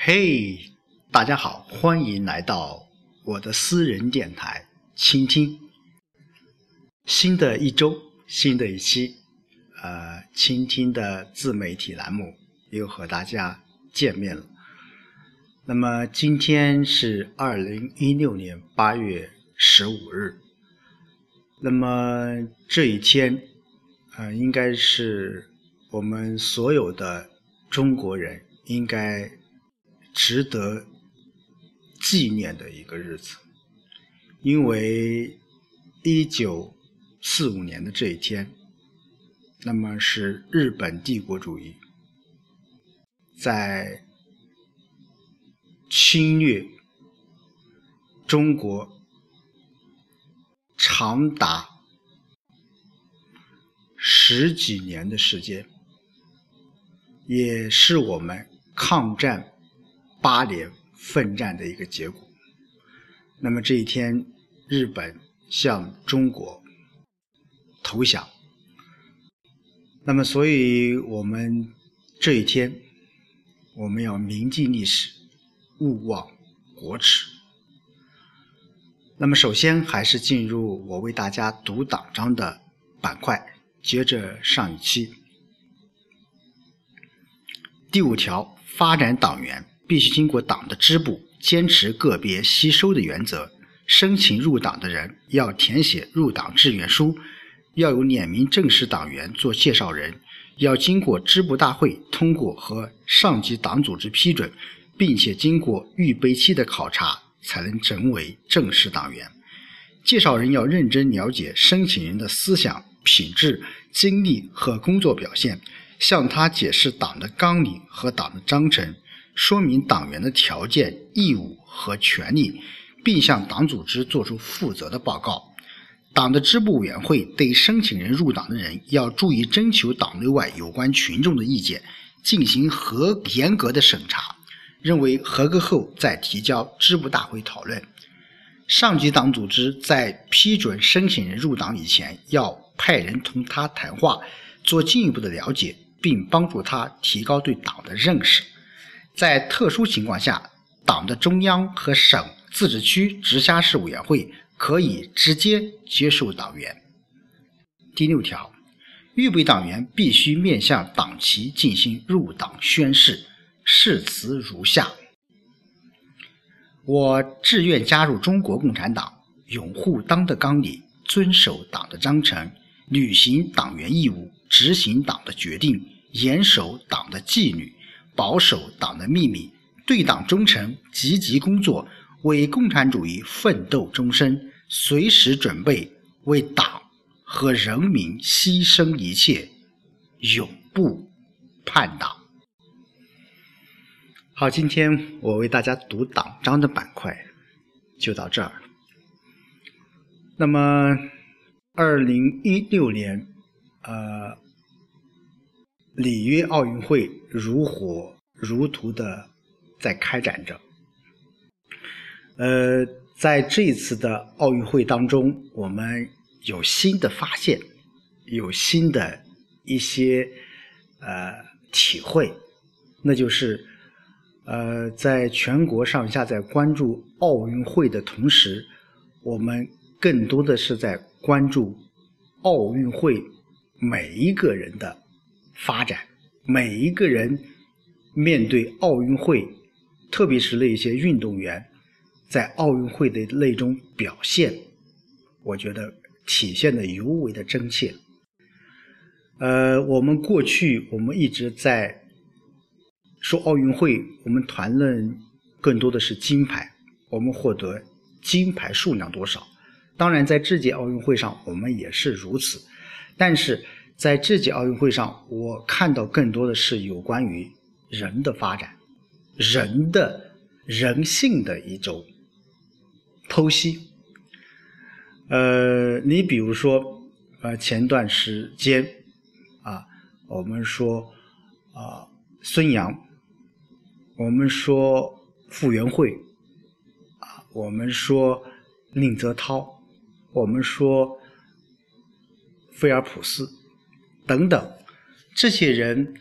嘿，大家好，欢迎来到我的私人电台，倾听。新的一周，新的一期，呃，倾听的自媒体栏目又和大家见面了。那么今天是二零一六年八月十五日，那么这一天，呃，应该是我们所有的中国人应该。值得纪念的一个日子，因为一九四五年的这一天，那么是日本帝国主义在侵略中国长达十几年的时间，也是我们抗战。八年奋战的一个结果。那么这一天，日本向中国投降。那么，所以我们这一天，我们要铭记历史，勿忘国耻。那么，首先还是进入我为大家读党章的板块，接着上一期第五条，发展党员。必须经过党的支部，坚持个别吸收的原则。申请入党的人要填写入党志愿书，要有两名正式党员做介绍人，要经过支部大会通过和上级党组织批准，并且经过预备期的考察，才能成为正式党员。介绍人要认真了解申请人的思想、品质、经历和工作表现，向他解释党的纲领和党的章程。说明党员的条件、义务和权利，并向党组织作出负责的报告。党的支部委员会对申请人入党的人要注意征求党内外有关群众的意见，进行合严格的审查，认为合格后再提交支部大会讨论。上级党组织在批准申请人入党以前，要派人同他谈话，做进一步的了解，并帮助他提高对党的认识。在特殊情况下，党的中央和省、自治区直辖市委员会可以直接接受党员。第六条，预备党员必须面向党旗进行入党宣誓，誓词如下：我志愿加入中国共产党，拥护党的纲领，遵守党的章程，履行党员义务，执行党的决定，严守党的纪律。保守党的秘密，对党忠诚，积极工作，为共产主义奋斗终身，随时准备为党和人民牺牲一切，永不叛党。好，今天我为大家读党章的板块就到这儿。那么，二零一六年，呃。里约奥运会如火如荼的在开展着。呃，在这次的奥运会当中，我们有新的发现，有新的一些呃体会，那就是呃，在全国上下在关注奥运会的同时，我们更多的是在关注奥运会每一个人的。发展，每一个人面对奥运会，特别是那些运动员在奥运会的那种表现，我觉得体现的尤为的真切。呃，我们过去我们一直在说奥运会，我们谈论更多的是金牌，我们获得金牌数量多少？当然，在这届奥运会上，我们也是如此，但是。在这届奥运会上，我看到更多的是有关于人的发展、人的人性的一种剖析。呃，你比如说，呃，前段时间啊，我们说啊，孙杨，我们说傅园慧，啊，我们说宁泽涛，我们说菲尔普斯。等等，这些人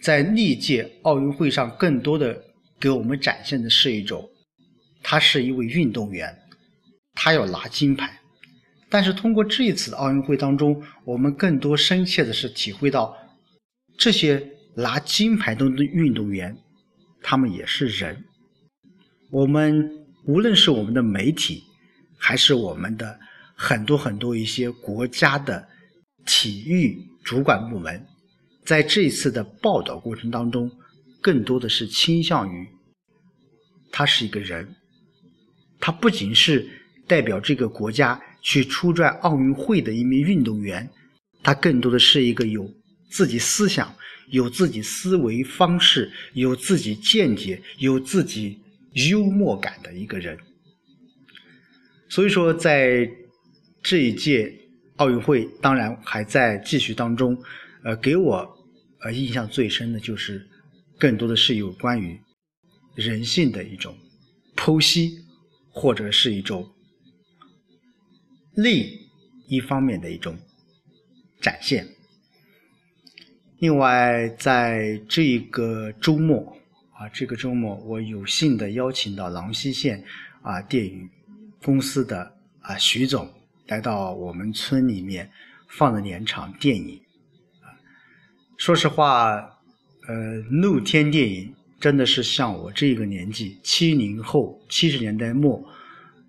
在历届奥运会上更多的给我们展现的是一种，他是一位运动员，他要拿金牌。但是通过这一次奥运会当中，我们更多深切的是体会到，这些拿金牌的运动员，他们也是人。我们无论是我们的媒体，还是我们的很多很多一些国家的体育主管部门，在这一次的报道过程当中，更多的是倾向于，他是一个人，他不仅是代表这个国家去出战奥运会的一名运动员，他更多的是一个有自己思想、有自己思维方式、有自己见解、有自己。幽默感的一个人，所以说在这一届奥运会，当然还在继续当中。呃，给我呃印象最深的就是，更多的是有关于人性的一种剖析，或者是一种另一方面的一种展现。另外，在这个周末。啊，这个周末我有幸的邀请到郎溪县啊电影公司的啊徐总来到我们村里面放了两场电影。说实话，呃，露天电影真的是像我这个年纪，七零后七十年代末，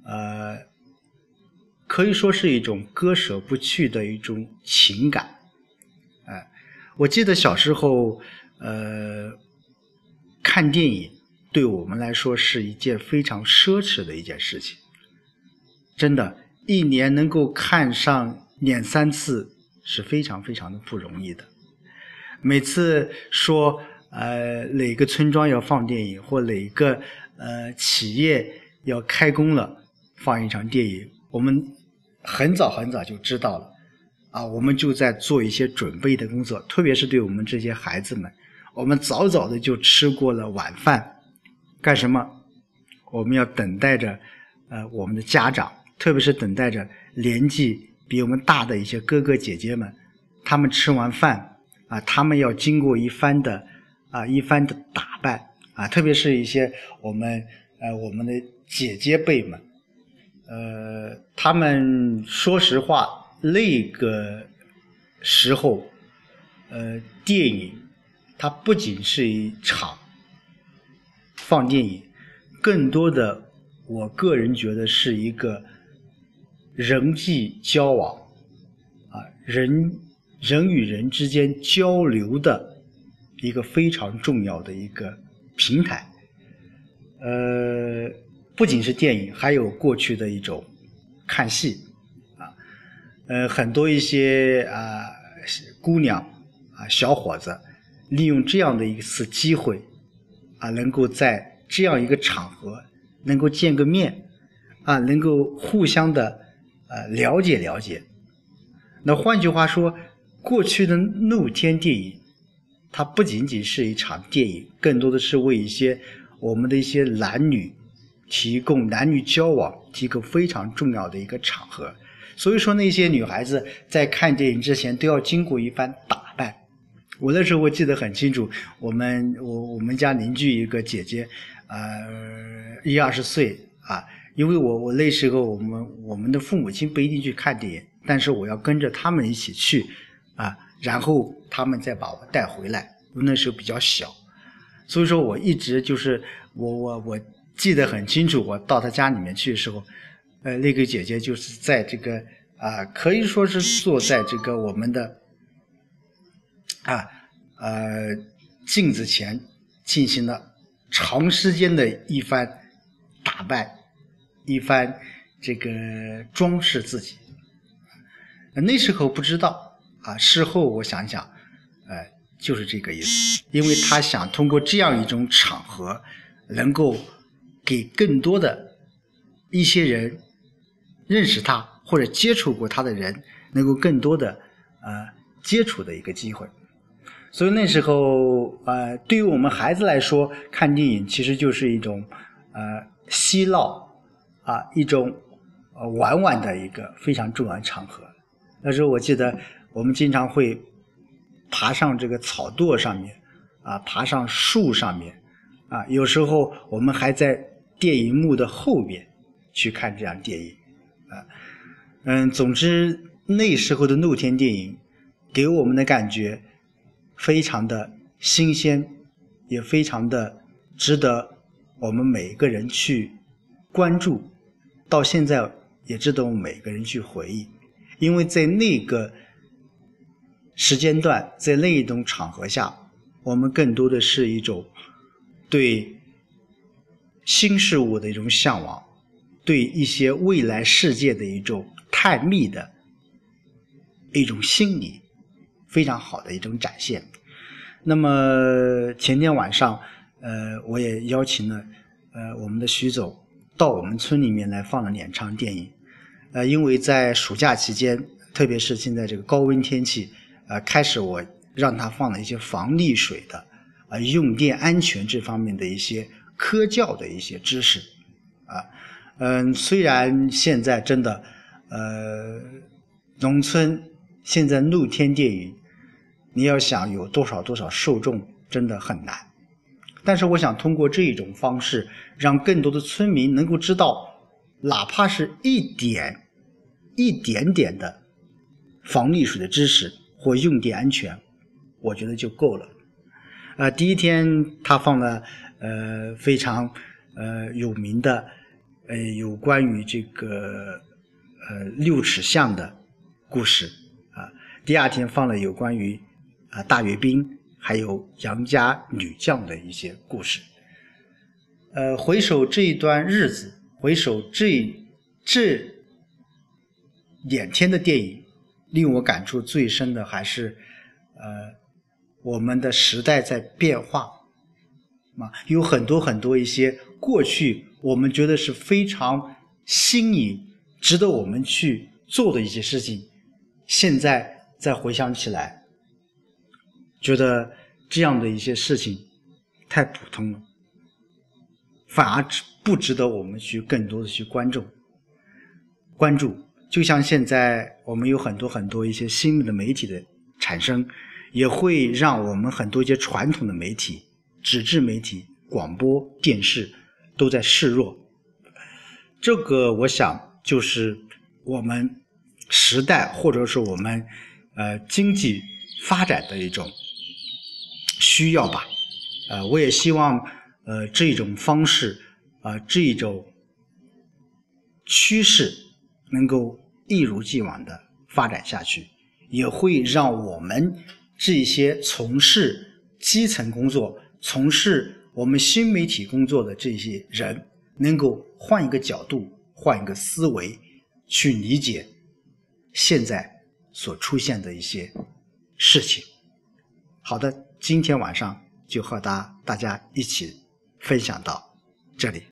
呃，可以说是一种割舍不去的一种情感。哎，我记得小时候，呃。看电影对我们来说是一件非常奢侈的一件事情，真的，一年能够看上两三次是非常非常的不容易的。每次说呃哪个村庄要放电影，或哪个呃企业要开工了放一场电影，我们很早很早就知道了，啊，我们就在做一些准备的工作，特别是对我们这些孩子们。我们早早的就吃过了晚饭，干什么？我们要等待着，呃，我们的家长，特别是等待着年纪比我们大的一些哥哥姐姐们，他们吃完饭啊，他们要经过一番的啊一番的打扮啊，特别是一些我们呃我们的姐姐辈们，呃，他们说实话那个时候，呃，电影。它不仅是一场放电影，更多的，我个人觉得是一个人际交往，啊，人人与人之间交流的一个非常重要的一个平台。呃，不仅是电影，还有过去的一种看戏，啊，呃，很多一些啊姑娘啊小伙子。利用这样的一次机会，啊，能够在这样一个场合能够见个面，啊，能够互相的呃了解了解。那换句话说，过去的露天电影，它不仅仅是一场电影，更多的是为一些我们的一些男女提供男女交往提供非常重要的一个场合。所以说，那些女孩子在看电影之前都要经过一番打扮。我那时候我记得很清楚，我们我我们家邻居一个姐姐，呃，一二十岁啊，因为我我那时候我们我们的父母亲不一定去看电影，但是我要跟着他们一起去，啊，然后他们再把我带回来。那时候比较小，所以说我一直就是我我我记得很清楚，我到他家里面去的时候，呃，那个姐姐就是在这个啊，可以说是坐在这个我们的。啊，呃，镜子前进行了长时间的一番打扮，一番这个装饰自己。那时候不知道啊，事后我想想，呃，就是这个意思。因为他想通过这样一种场合，能够给更多的一些人认识他或者接触过他的人，能够更多的呃接触的一个机会。所以那时候，呃，对于我们孩子来说，看电影其实就是一种，呃，嬉闹，啊，一种，呃，玩玩的一个非常重要的场合。那时候我记得，我们经常会爬上这个草垛上面，啊，爬上树上面，啊，有时候我们还在电影幕的后边去看这样电影，啊，嗯，总之那时候的露天电影给我们的感觉非常的新鲜，也非常的值得我们每一个人去关注，到现在也值得我们每个人去回忆，因为在那个时间段，在那一种场合下，我们更多的是一种。对新事物的一种向往，对一些未来世界的一种探秘的一种心理，非常好的一种展现。那么前天晚上，呃，我也邀请了呃我们的徐总到我们村里面来放了两场电影。呃，因为在暑假期间，特别是现在这个高温天气，呃，开始我让他放了一些防溺水的。啊，用电安全这方面的一些科教的一些知识，啊，嗯，虽然现在真的，呃，农村现在露天电影，你要想有多少多少受众，真的很难。但是我想通过这一种方式，让更多的村民能够知道，哪怕是一点一点点的防溺水的知识或用电安全，我觉得就够了。呃，第一天他放了呃非常呃有名的呃有关于这个呃六尺巷的故事啊，第二天放了有关于啊大阅兵还有杨家女将的一些故事。呃，回首这一段日子，回首这这两天的电影，令我感触最深的还是呃。我们的时代在变化，啊，有很多很多一些过去我们觉得是非常新颖、值得我们去做的一些事情，现在再回想起来，觉得这样的一些事情太普通了，反而不值得我们去更多的去关注。关注，就像现在我们有很多很多一些新的媒体的产生。也会让我们很多一些传统的媒体、纸质媒体、广播电视都在示弱。这个我想就是我们时代或者是我们呃经济发展的一种需要吧。呃，我也希望呃这种方式啊这种趋势能够一如既往的发展下去，也会让我们。这些从事基层工作、从事我们新媒体工作的这些人，能够换一个角度、换一个思维，去理解现在所出现的一些事情。好的，今天晚上就和大大家一起分享到这里。